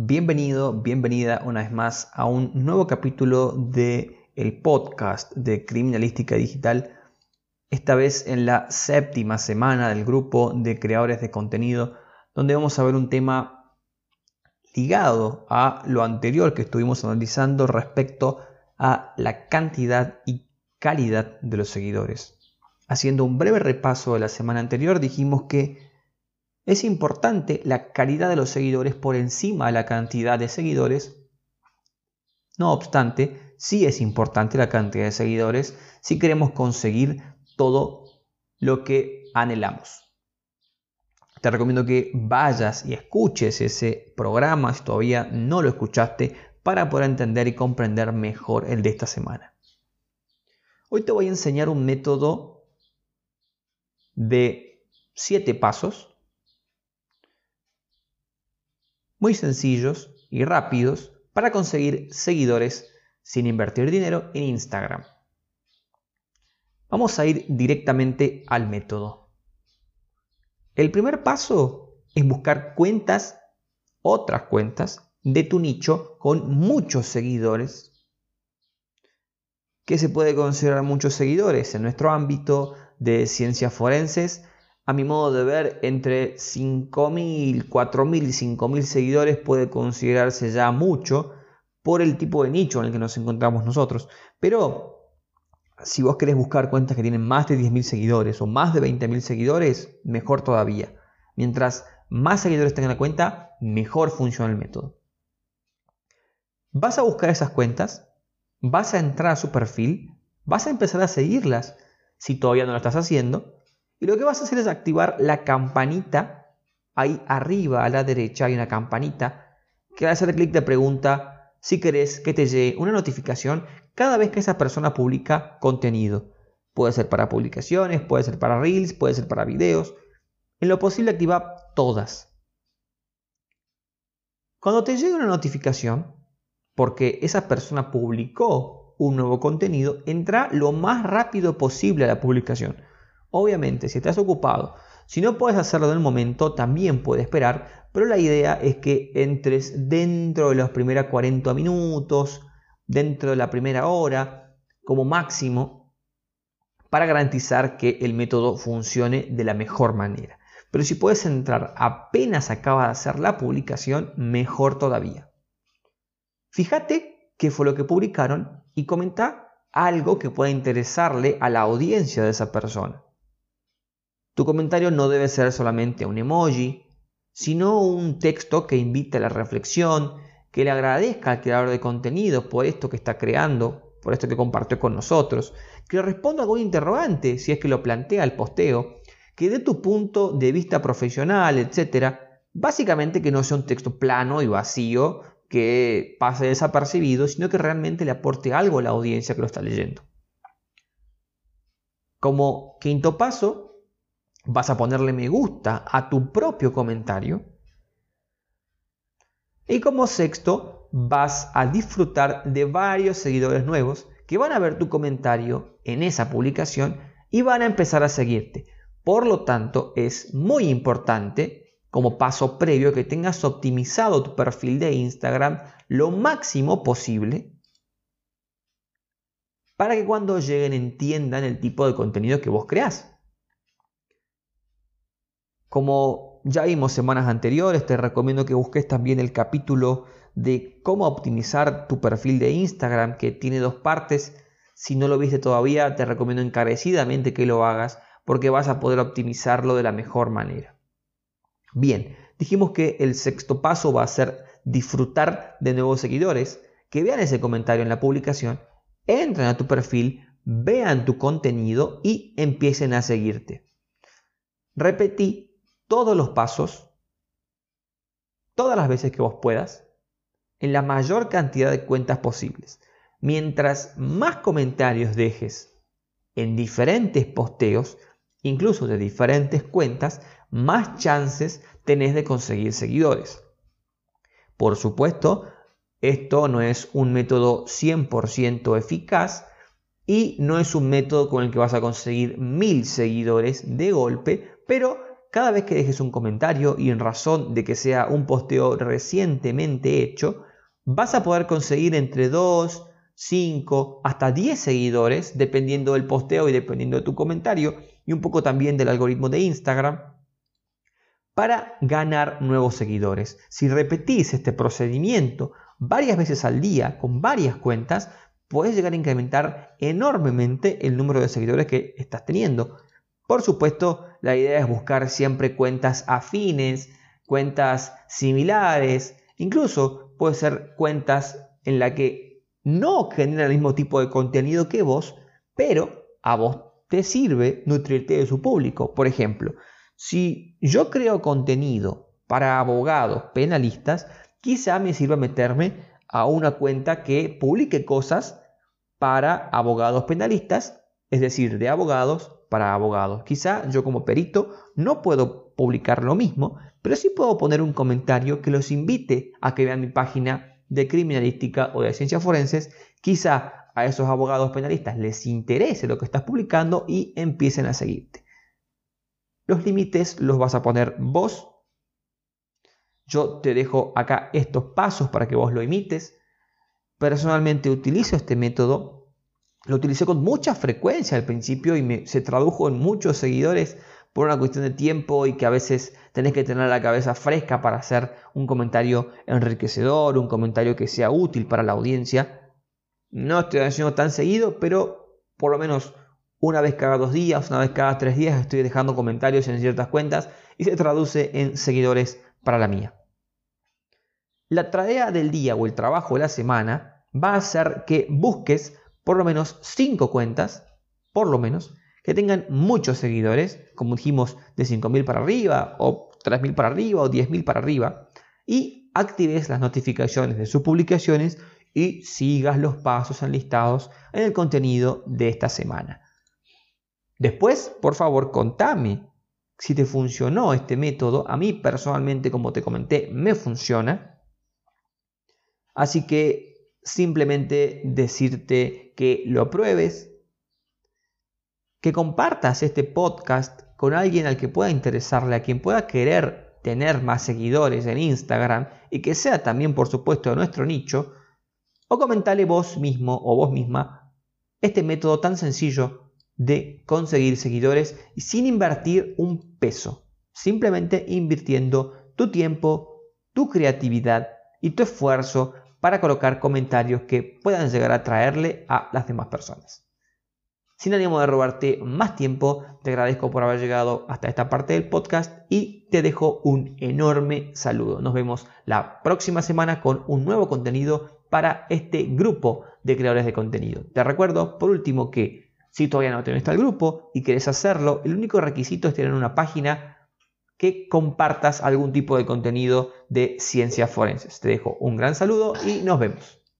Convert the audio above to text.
Bienvenido, bienvenida una vez más a un nuevo capítulo de el podcast de Criminalística Digital. Esta vez en la séptima semana del grupo de creadores de contenido, donde vamos a ver un tema ligado a lo anterior que estuvimos analizando respecto a la cantidad y calidad de los seguidores. Haciendo un breve repaso de la semana anterior, dijimos que es importante la calidad de los seguidores por encima de la cantidad de seguidores. No obstante, sí es importante la cantidad de seguidores si queremos conseguir todo lo que anhelamos. Te recomiendo que vayas y escuches ese programa si todavía no lo escuchaste para poder entender y comprender mejor el de esta semana. Hoy te voy a enseñar un método de 7 pasos muy sencillos y rápidos para conseguir seguidores sin invertir dinero en Instagram. Vamos a ir directamente al método. El primer paso es buscar cuentas, otras cuentas de tu nicho con muchos seguidores. ¿Qué se puede considerar muchos seguidores? En nuestro ámbito de ciencias forenses a mi modo de ver, entre 5.000, 4.000 y 5.000 seguidores puede considerarse ya mucho por el tipo de nicho en el que nos encontramos nosotros. Pero si vos querés buscar cuentas que tienen más de 10.000 seguidores o más de 20.000 seguidores, mejor todavía. Mientras más seguidores tengan la cuenta, mejor funciona el método. Vas a buscar esas cuentas, vas a entrar a su perfil, vas a empezar a seguirlas si todavía no lo estás haciendo y lo que vas a hacer es activar la campanita. Ahí arriba a la derecha hay una campanita que al hacer clic te pregunta si querés que te llegue una notificación cada vez que esa persona publica contenido. Puede ser para publicaciones, puede ser para reels, puede ser para videos. En lo posible activa todas. Cuando te llegue una notificación, porque esa persona publicó un nuevo contenido, entra lo más rápido posible a la publicación. Obviamente, si estás ocupado, si no puedes hacerlo en el momento, también puedes esperar, pero la idea es que entres dentro de los primeros 40 minutos, dentro de la primera hora, como máximo, para garantizar que el método funcione de la mejor manera. Pero si puedes entrar apenas acaba de hacer la publicación, mejor todavía. Fíjate qué fue lo que publicaron y comenta algo que pueda interesarle a la audiencia de esa persona. Tu comentario no debe ser solamente un emoji, sino un texto que invite a la reflexión, que le agradezca al creador de contenido por esto que está creando, por esto que compartió con nosotros, que responda a algún interrogante si es que lo plantea el posteo, que dé tu punto de vista profesional, etc. Básicamente que no sea un texto plano y vacío que pase desapercibido, sino que realmente le aporte algo a la audiencia que lo está leyendo. Como quinto paso, vas a ponerle me gusta a tu propio comentario. Y como sexto, vas a disfrutar de varios seguidores nuevos que van a ver tu comentario en esa publicación y van a empezar a seguirte. Por lo tanto, es muy importante como paso previo que tengas optimizado tu perfil de Instagram lo máximo posible para que cuando lleguen entiendan el tipo de contenido que vos creás. Como ya vimos semanas anteriores, te recomiendo que busques también el capítulo de cómo optimizar tu perfil de Instagram, que tiene dos partes. Si no lo viste todavía, te recomiendo encarecidamente que lo hagas porque vas a poder optimizarlo de la mejor manera. Bien, dijimos que el sexto paso va a ser disfrutar de nuevos seguidores, que vean ese comentario en la publicación, entren a tu perfil, vean tu contenido y empiecen a seguirte. Repetí todos los pasos, todas las veces que vos puedas, en la mayor cantidad de cuentas posibles. Mientras más comentarios dejes en diferentes posteos, incluso de diferentes cuentas, más chances tenés de conseguir seguidores. Por supuesto, esto no es un método 100% eficaz y no es un método con el que vas a conseguir mil seguidores de golpe, pero cada vez que dejes un comentario y en razón de que sea un posteo recientemente hecho, vas a poder conseguir entre 2, 5, hasta 10 seguidores, dependiendo del posteo y dependiendo de tu comentario, y un poco también del algoritmo de Instagram, para ganar nuevos seguidores. Si repetís este procedimiento varias veces al día con varias cuentas, puedes llegar a incrementar enormemente el número de seguidores que estás teniendo. Por supuesto, la idea es buscar siempre cuentas afines, cuentas similares, incluso puede ser cuentas en la que no genera el mismo tipo de contenido que vos, pero a vos te sirve nutrirte de su público. Por ejemplo, si yo creo contenido para abogados penalistas, quizá me sirva meterme a una cuenta que publique cosas para abogados penalistas, es decir, de abogados para abogados. Quizá yo como perito no puedo publicar lo mismo, pero sí puedo poner un comentario que los invite a que vean mi página de criminalística o de ciencias forenses. Quizá a esos abogados penalistas les interese lo que estás publicando y empiecen a seguirte. Los límites los vas a poner vos. Yo te dejo acá estos pasos para que vos lo imites. Personalmente utilizo este método. Lo utilicé con mucha frecuencia al principio y me, se tradujo en muchos seguidores por una cuestión de tiempo y que a veces tenés que tener la cabeza fresca para hacer un comentario enriquecedor, un comentario que sea útil para la audiencia. No estoy haciendo tan seguido, pero por lo menos una vez cada dos días, una vez cada tres días estoy dejando comentarios en ciertas cuentas y se traduce en seguidores para la mía. La tarea del día o el trabajo de la semana va a ser que busques por lo menos 5 cuentas, por lo menos, que tengan muchos seguidores, como dijimos, de 5.000 para arriba, o 3.000 para arriba, o 10.000 para arriba, y actives las notificaciones de sus publicaciones y sigas los pasos enlistados en el contenido de esta semana. Después, por favor, contame si te funcionó este método. A mí personalmente, como te comenté, me funciona. Así que simplemente decirte que lo pruebes, que compartas este podcast con alguien al que pueda interesarle, a quien pueda querer tener más seguidores en Instagram y que sea también, por supuesto, de nuestro nicho, o comentale vos mismo o vos misma este método tan sencillo de conseguir seguidores sin invertir un peso, simplemente invirtiendo tu tiempo, tu creatividad y tu esfuerzo para colocar comentarios que puedan llegar a traerle a las demás personas. Sin ánimo de robarte más tiempo, te agradezco por haber llegado hasta esta parte del podcast y te dejo un enorme saludo. Nos vemos la próxima semana con un nuevo contenido para este grupo de creadores de contenido. Te recuerdo, por último, que si todavía no tenés el grupo y querés hacerlo, el único requisito es tener una página que compartas algún tipo de contenido de ciencias forenses. Te dejo un gran saludo y nos vemos.